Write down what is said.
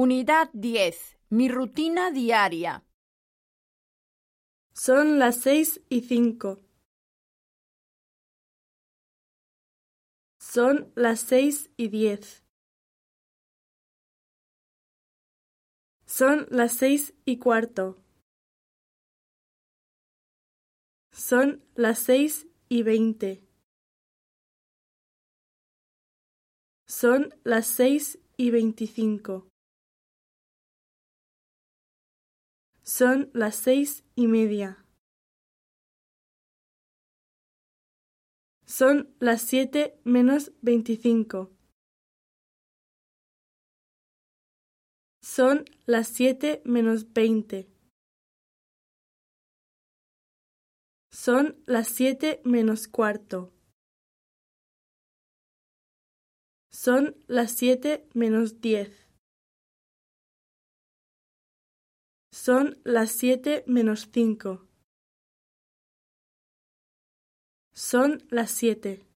Unidad 10. Mi rutina diaria. Son las seis y cinco. Son las seis y diez. Son las seis y cuarto. Son las seis y veinte. Son las seis y veinticinco. Son las seis y media. Son las siete menos veinticinco. Son las siete menos veinte. Son las siete menos cuarto. Son las siete menos diez. Son las siete menos cinco. Son las siete.